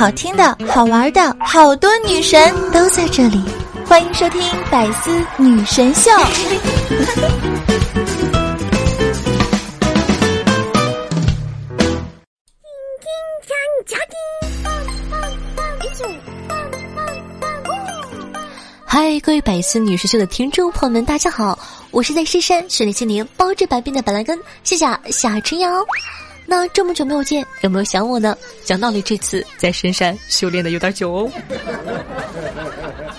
好听的、好玩的，好多女神都在这里，欢迎收听《百思女神秀》。嗨，各位百思女神秀的听众朋友们，大家好，我是在深山训练千年、包治百病的板蓝根，谢谢夏春瑶。那这么久没有见，有没有想我呢？讲道理，这次在深山修炼的有点久哦。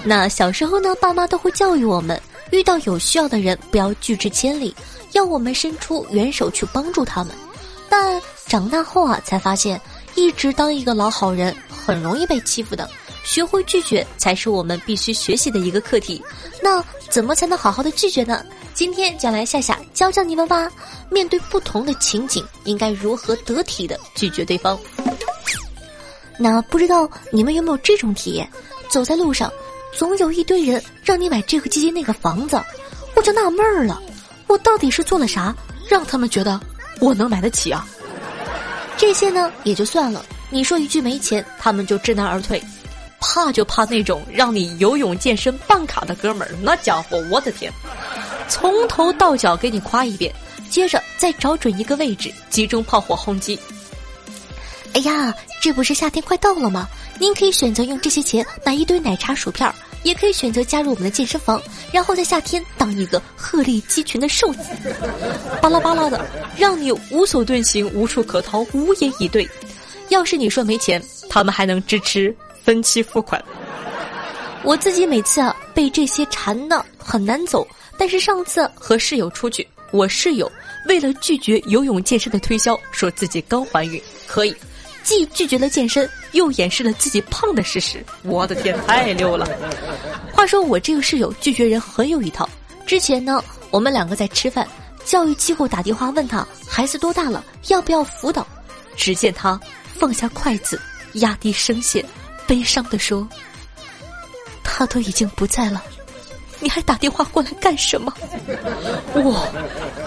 那小时候呢，爸妈都会教育我们，遇到有需要的人不要拒之千里，要我们伸出援手去帮助他们。但长大后啊，才发现一直当一个老好人很容易被欺负的。学会拒绝才是我们必须学习的一个课题。那怎么才能好好的拒绝呢？今天就来夏夏教教你们吧。面对不同的情景，应该如何得体的拒绝对方？那不知道你们有没有这种体验？走在路上，总有一堆人让你买这个基金那个房子，我就纳闷儿了，我到底是做了啥，让他们觉得我能买得起啊？这些呢也就算了，你说一句没钱，他们就知难而退。怕就怕那种让你游泳健身办卡的哥们儿，那家伙，我的天，从头到脚给你夸一遍，接着再找准一个位置，集中炮火轰击。哎呀，这不是夏天快到了吗？您可以选择用这些钱买一堆奶茶薯片，也可以选择加入我们的健身房，然后在夏天当一个鹤立鸡群的瘦子，巴拉巴拉的，让你无所遁形、无处可逃、无言以对。要是你说没钱，他们还能支持。分期付款，我自己每次啊被这些缠的很难走。但是上次和室友出去，我室友为了拒绝游泳健身的推销，说自己刚怀孕，可以既拒绝了健身，又掩饰了自己胖的事实。我的天，太溜了！话说我这个室友拒绝人很有一套。之前呢，我们两个在吃饭，教育机构打电话问他孩子多大了，要不要辅导？只见他放下筷子，压低声线。悲伤的说：“他都已经不在了，你还打电话过来干什么？”哇，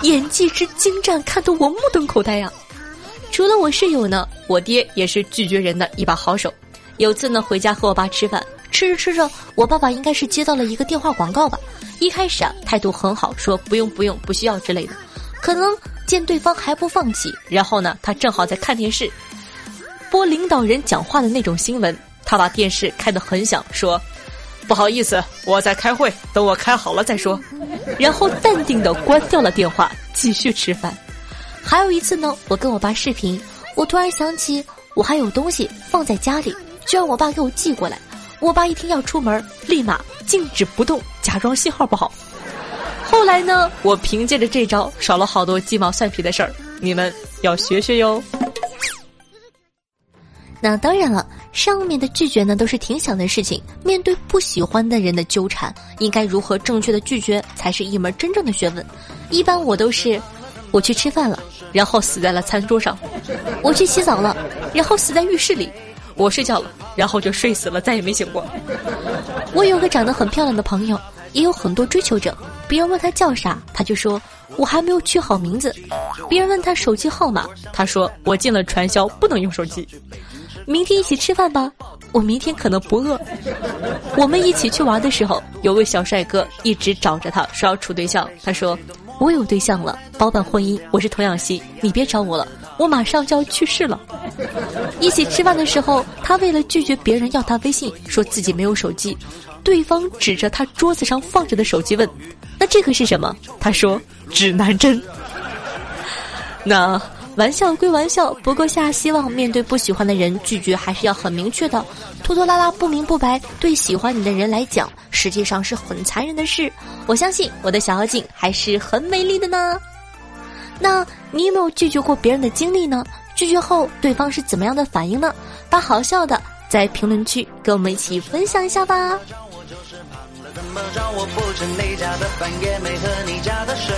演技之精湛，看得我目瞪口呆呀！除了我室友呢，我爹也是拒绝人的一把好手。有次呢，回家和我爸吃饭，吃着吃着，我爸爸应该是接到了一个电话广告吧。一开始啊，态度很好，说不用不用，不需要之类的。可能见对方还不放弃，然后呢，他正好在看电视，播领导人讲话的那种新闻。他把电视开得很响，说：“不好意思，我在开会，等我开好了再说。”然后淡定地关掉了电话，继续吃饭。还有一次呢，我跟我爸视频，我突然想起我还有东西放在家里，就让我爸给我寄过来。我爸一听要出门，立马静止不动，假装信号不好。后来呢，我凭借着这招少了好多鸡毛蒜皮的事儿，你们要学学哟。那当然了，上面的拒绝呢都是挺小的事情。面对不喜欢的人的纠缠，应该如何正确的拒绝，才是一门真正的学问。一般我都是，我去吃饭了，然后死在了餐桌上；我去洗澡了，然后死在浴室里；我睡觉了，然后就睡死了，再也没醒过。我有个长得很漂亮的朋友，也有很多追求者。别人问他叫啥，他就说我还没有取好名字。别人问他手机号码，他说我进了传销，不能用手机。明天一起吃饭吧，我明天可能不饿。我们一起去玩的时候，有位小帅哥一直找着他说要处对象。他说我有对象了，包办婚姻，我是童养媳，你别找我了，我马上就要去世了。一起吃饭的时候，他为了拒绝别人要他微信，说自己没有手机。对方指着他桌子上放着的手机问：“那这个是什么？”他说：“指南针。”那。玩笑归玩笑，不过下希望面对不喜欢的人，拒绝还是要很明确的。拖拖拉拉、不明不白，对喜欢你的人来讲，实际上是很残忍的事。我相信我的小妖精还是很美丽的呢。那你有没有拒绝过别人的经历呢？拒绝后对方是怎么样的反应呢？把好笑的在评论区跟我们一起分享一下吧。怎么着？我不吃你家的饭，也没喝你家的水。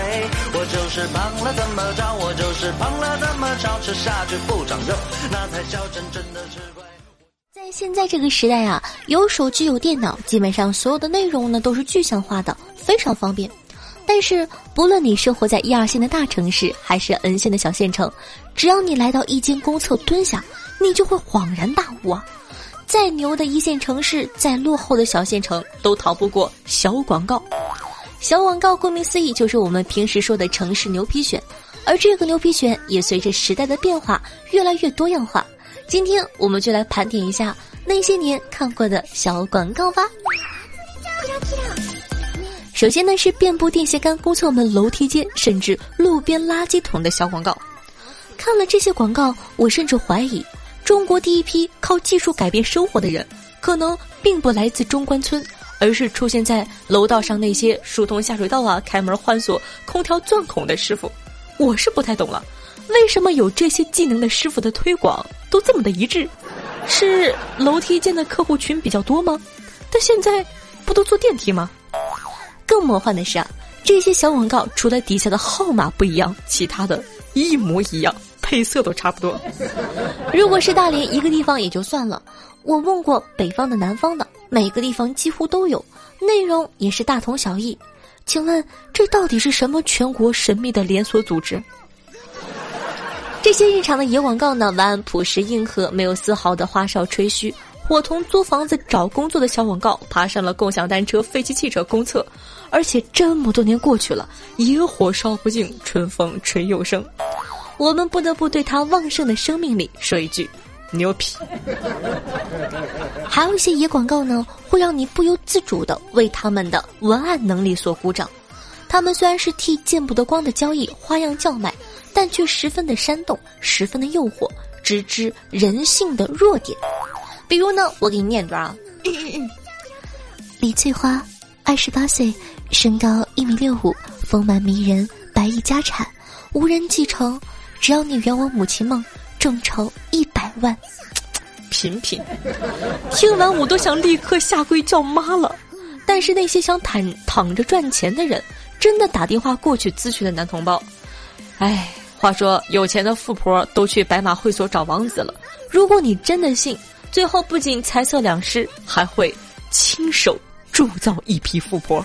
我就是胖了，怎么着？我就是胖了，怎么着？吃下去不长肉，那才叫真正的吃亏。在现在这个时代啊，有手机有电脑，基本上所有的内容呢都是具象化的，非常方便。但是，不论你生活在一二线的大城市，还是 N 线的小县城，只要你来到一间公厕蹲下，你就会恍然大悟啊！再牛的一线城市，再落后的小县城，都逃不过小广告。小广告顾名思义，就是我们平时说的城市牛皮癣，而这个牛皮癣也随着时代的变化越来越多样化。今天我们就来盘点一下那些年看过的小广告吧。首先呢是遍布电线杆、公厕门、楼梯间，甚至路边垃圾桶的小广告。看了这些广告，我甚至怀疑，中国第一批靠技术改变生活的人，可能并不来自中关村，而是出现在楼道上那些疏通下水道啊、开门换锁、空调钻孔的师傅。我是不太懂了，为什么有这些技能的师傅的推广都这么的一致？是楼梯间的客户群比较多吗？但现在不都坐电梯吗？更魔幻的是啊，这些小广告除了底下的号码不一样，其他的一模一样，配色都差不多。如果是大连一个地方也就算了，我问过北方的、南方的，每个地方几乎都有，内容也是大同小异。请问这到底是什么全国神秘的连锁组织？这些日常的野广告呢，完朴实硬核，没有丝毫的花哨吹嘘。伙同租房子、找工作的小广告，爬上了共享单车、废弃汽车公厕，而且这么多年过去了，野火烧不尽，春风吹又生。我们不得不对他旺盛的生命力说一句：牛皮！还有一些野广告呢，会让你不由自主的为他们的文案能力所鼓掌。他们虽然是替见不得光的交易花样叫卖，但却十分的煽动，十分的诱惑，直指人性的弱点。比如呢，我给你念段啊。李翠花，二十八岁，身高一米六五，丰满迷人，白亿家产，无人继承。只要你圆我母亲梦，众筹一百万。品品，听完我都想立刻下跪叫妈了。但是那些想躺躺着赚钱的人，真的打电话过去咨询的男同胞，哎，话说有钱的富婆都去白马会所找王子了。如果你真的信。最后不仅财色两失，还会亲手铸造一批富婆。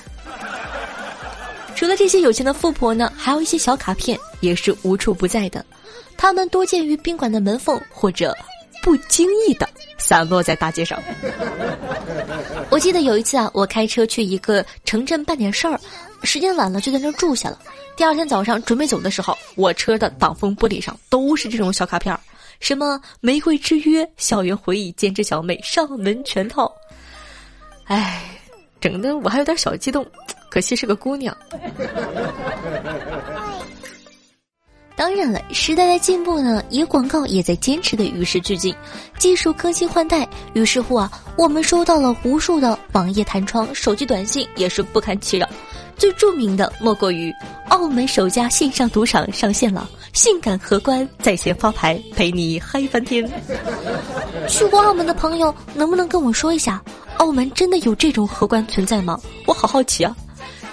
除了这些有钱的富婆呢，还有一些小卡片也是无处不在的。他们多见于宾馆的门缝，或者不经意的散落在大街上。我记得有一次啊，我开车去一个城镇办点事儿，时间晚了就在那儿住下了。第二天早上准备走的时候，我车的挡风玻璃上都是这种小卡片儿。什么玫瑰之约、校园回忆、兼职小妹、上门全套，哎，整的我还有点小激动，可惜是个姑娘。当然了，时代在进步呢，也广告也在坚持的与时俱进，技术更新换代。于是乎啊，我们收到了无数的网页弹窗、手机短信，也是不堪其扰。最著名的莫过于澳门首家线上赌场上线了，性感荷官在线发牌，陪你嗨翻天。去过澳门的朋友，能不能跟我说一下，澳门真的有这种荷官存在吗？我好好奇啊。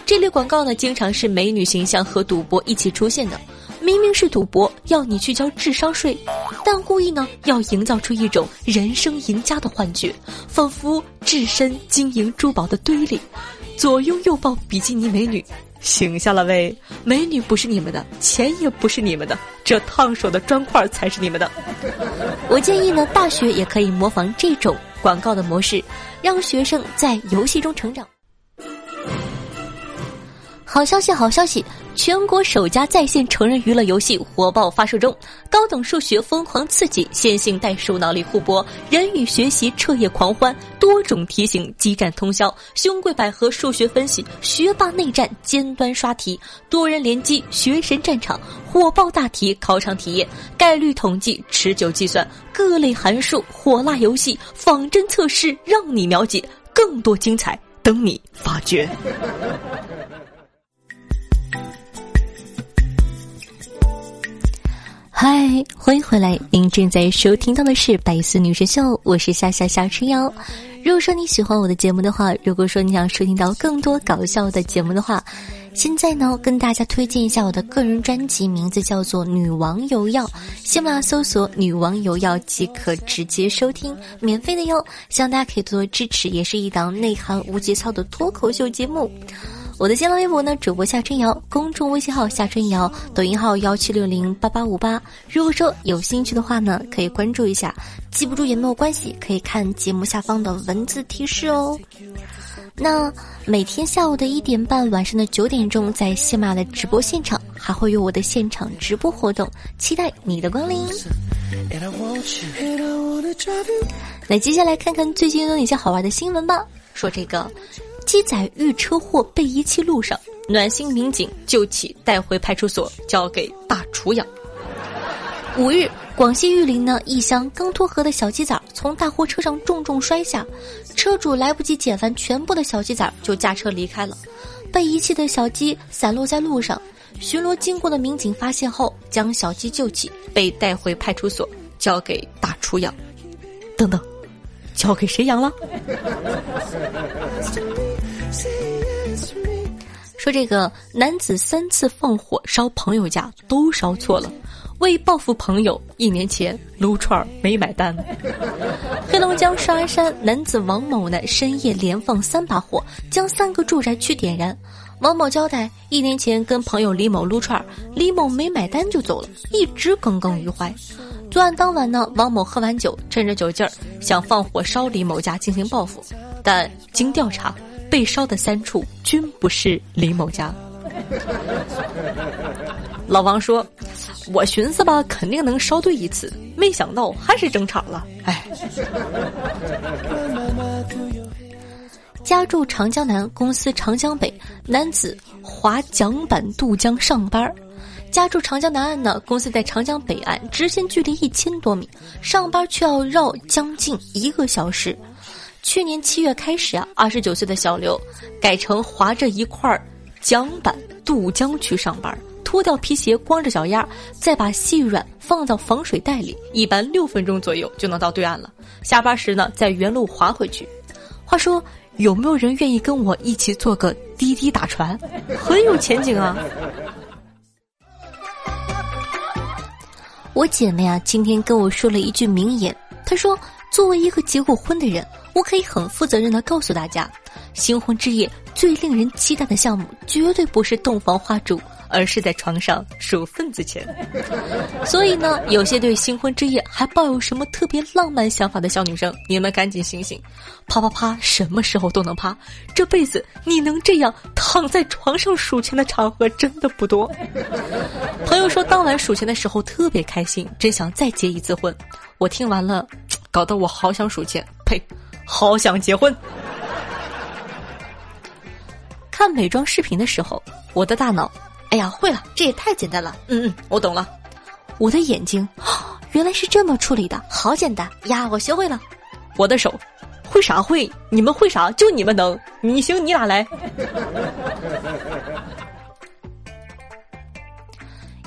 这类广告呢，经常是美女形象和赌博一起出现的。明明是赌博，要你去交智商税，但故意呢要营造出一种人生赢家的幻觉，仿佛置身金银珠宝的堆里，左拥右抱比基尼美女，醒下了喂！美女不是你们的，钱也不是你们的，这烫手的砖块才是你们的。我建议呢，大学也可以模仿这种广告的模式，让学生在游戏中成长。好消息，好消息！全国首家在线成人娱乐游戏火爆发售中，高等数学疯狂刺激，线性代数脑力互搏，人与学习彻夜狂欢，多种题型激战通宵，兄贵百合数学分析，学霸内战尖端刷题，多人联机学神战场，火爆大题考场体验，概率统计持久计算，各类函数火辣游戏仿真测试，让你了解更多精彩等你发掘。嗨，欢迎回来！您正在收听到的是《百思女神秀》，我是夏夏夏春瑶。如果说你喜欢我的节目的话，如果说你想收听到更多搞笑的节目的话，现在呢，跟大家推荐一下我的个人专辑，名字叫做《女王有药》，喜马拉搜索“女王有药”即可直接收听，免费的哟。希望大家可以多多支持，也是一档内涵无节操的脱口秀节目。我的新浪微博呢，主播夏春瑶，公众微信号夏春瑶，抖音号幺七六零八八五八。如果说有兴趣的话呢，可以关注一下，记不住也没有关系，可以看节目下方的文字提示哦。那每天下午的一点半，晚上的九点钟，在喜马的直播现场还会有我的现场直播活动，期待你的光临。那接下来看看最近有哪些好玩的新闻吧。说这个，鸡仔遇车祸被遗弃路上，暖心民警救起带回派出所交给大厨养。五日，广西玉林呢，一箱刚脱壳的小鸡仔从大货车上重重摔下，车主来不及捡翻全部的小鸡仔就驾车离开了。被遗弃的小鸡散落在路上，巡逻经过的民警发现后将小鸡救起，被带回派出所交给大厨养。等等，交给谁养了？说这个男子三次放火烧朋友家都烧错了，为报复朋友，一年前撸串没买单。黑龙江双安山男子王某呢，深夜连放三把火，将三个住宅区点燃。王某交代，一年前跟朋友李某撸串，李某没买单就走了，一直耿耿于怀。作案当晚呢，王某喝完酒，趁着酒劲儿想放火烧李某家进行报复，但经调查。被烧的三处均不是李某家。老王说：“我寻思吧，肯定能烧对一次，没想到还是争吵了。”哎。家住长江南，公司长江北，男子划桨板渡江上班家住长江南岸呢，公司在长江北岸，直线距离一千多米，上班却要绕将近一个小时。去年七月开始啊，二十九岁的小刘改成划着一块桨板渡江去上班，脱掉皮鞋，光着脚丫，再把细软放到防水袋里，一般六分钟左右就能到对岸了。下班时呢，再原路划回去。话说，有没有人愿意跟我一起做个滴滴打船？很有前景啊！我姐妹啊，今天跟我说了一句名言，她说：“作为一个结过婚的人。”我可以很负责任的告诉大家，新婚之夜最令人期待的项目绝对不是洞房花烛，而是在床上数份子钱。所以呢，有些对新婚之夜还抱有什么特别浪漫想法的小女生，你们赶紧醒醒！啪啪啪，什么时候都能啪，这辈子你能这样躺在床上数钱的场合真的不多。朋友说当晚数钱的时候特别开心，真想再结一次婚。我听完了，搞得我好想数钱，呸！好想结婚。看美妆视频的时候，我的大脑，哎呀，会了，这也太简单了。嗯嗯，我懂了。我的眼睛，原来是这么处理的，好简单呀，我学会了。我的手，会啥会？你们会啥？就你们能。你行，你俩来。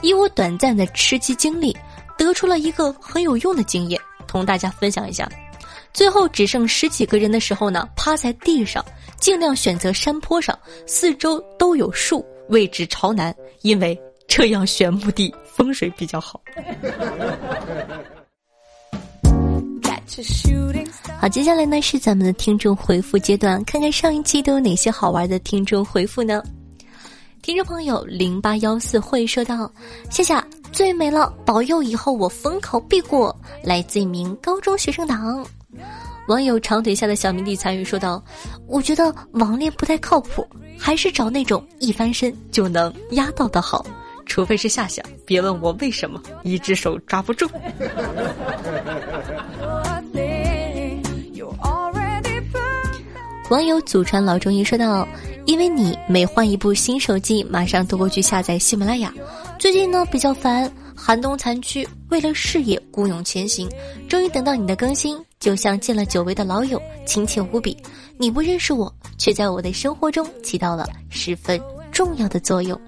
以我短暂的吃鸡经历，得出了一个很有用的经验，同大家分享一下。最后只剩十几个人的时候呢，趴在地上，尽量选择山坡上，四周都有树，位置朝南，因为这样选墓地风水比较好。好，接下来呢是咱们的听众回复阶段，看看上一期都有哪些好玩的听众回复呢？听众朋友零八幺四会说道：“谢谢，最美了，保佑以后我逢考必过。”来自一名高中学生党。网友长腿下的小迷弟参与说道：“我觉得网恋不太靠谱，还是找那种一翻身就能压到的好，除非是夏夏。别问我为什么，一只手抓不住。”网友祖传老中医说道：“因为你每换一部新手机，马上都过去下载喜马拉雅。最近呢比较烦。”寒冬残躯，为了事业孤勇前行，终于等到你的更新，就像见了久违的老友，亲切无比。你不认识我，却在我的生活中起到了十分重要的作用，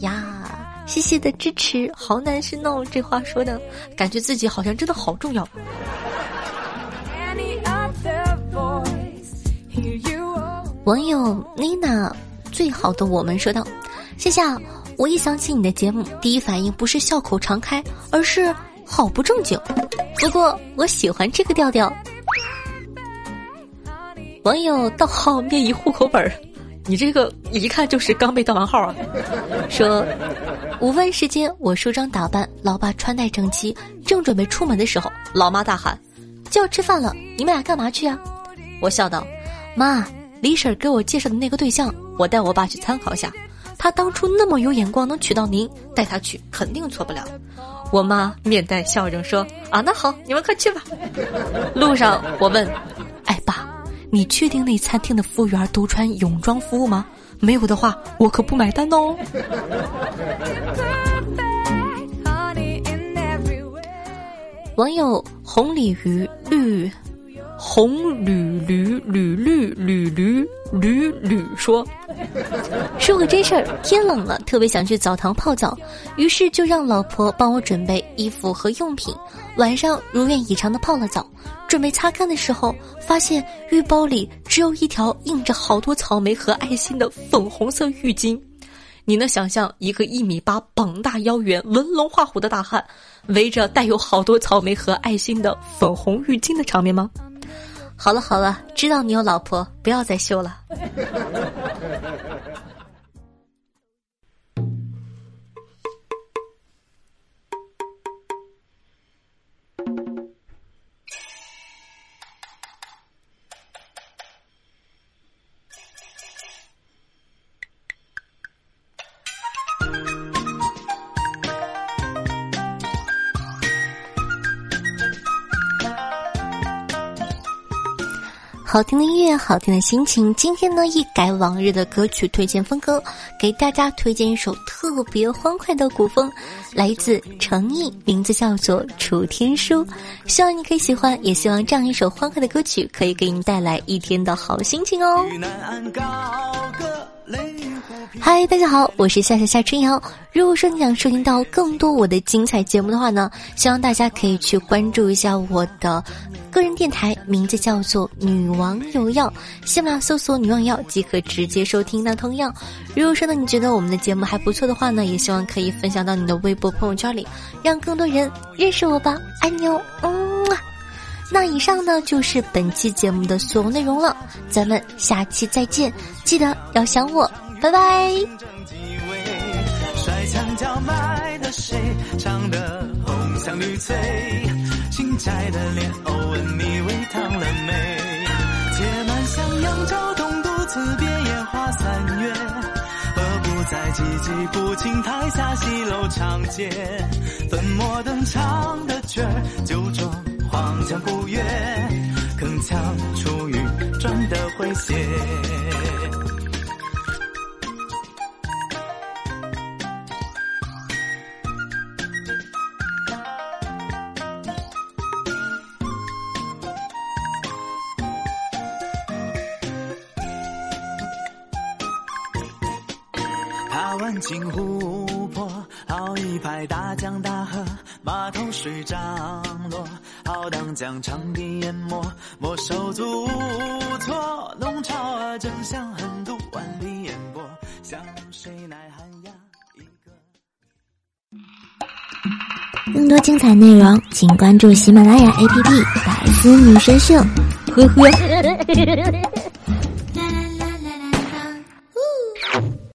呀！谢谢的支持，好男生哦！这话说的，感觉自己好像真的好重要。网友妮娜，最好的我们说道：“夏夏。”我一想起你的节目，第一反应不是笑口常开，而是好不正经。不过我喜欢这个调调。网友盗号灭一户口本儿，你这个一看就是刚被盗完号啊！说午饭时间，我梳妆打扮，老爸穿戴整齐，正准备出门的时候，老妈大喊：“就要吃饭了，你们俩干嘛去啊？”我笑道：“妈，李婶给我介绍的那个对象，我带我爸去参考一下。他当初那么有眼光，能娶到您，带他去肯定错不了。”我妈面带笑容说：“啊，那好，你们快去吧。”路上我问：“哎，爸。”你确定那餐厅的服务员都穿泳装服务吗？没有的话，我可不买单哦。网友红鲤鱼绿。红驴驴驴驴驴驴驴驴说：“说个真事儿，天冷了，特别想去澡堂泡澡，于是就让老婆帮我准备衣服和用品。晚上如愿以偿的泡了澡，准备擦干的时候，发现浴包里只有一条印着好多草莓和爱心的粉红色浴巾。你能想象一个一米八、膀大腰圆、文龙画虎的大汉，围着带有好多草莓和爱心的粉红浴巾的场面吗？”好了好了，知道你有老婆，不要再秀了。好听的音乐，好听的心情。今天呢，一改往日的歌曲推荐风格，给大家推荐一首特别欢快的古风，来自诚意，名字叫做《楚天书》。希望你可以喜欢，也希望这样一首欢快的歌曲可以给你带来一天的好心情哦。嗨，大家好，我是夏夏夏春瑶。如果说你想收听到更多我的精彩节目的话呢，希望大家可以去关注一下我的。个人电台名字叫做“女王有药”，喜马搜索“女王药”即可直接收听。那同样，如果说呢你觉得我们的节目还不错的话呢，也希望可以分享到你的微博朋友圈里，让更多人认识我吧。爱你哦，嗯。那以上呢就是本期节目的所有内容了，咱们下期再见，记得要想我，拜拜。摔墙角买的谁？唱的红墙绿翠，新摘的莲藕问你微烫了没？铁满向扬州东都，辞别野花三月。何不再寂寂不清台下西楼长街？粉墨登场的角，酒中黄腔古月，铿锵出玉砖的诙谐。万顷湖泊，好一派大江大河，码头水涨落，浩荡江长堤淹没，莫手足无措。弄潮儿正向横渡万里烟波，向谁奈寒鸦一个。更多精彩内容，请关注喜马拉雅 APP《百思女神秀》。呵呵。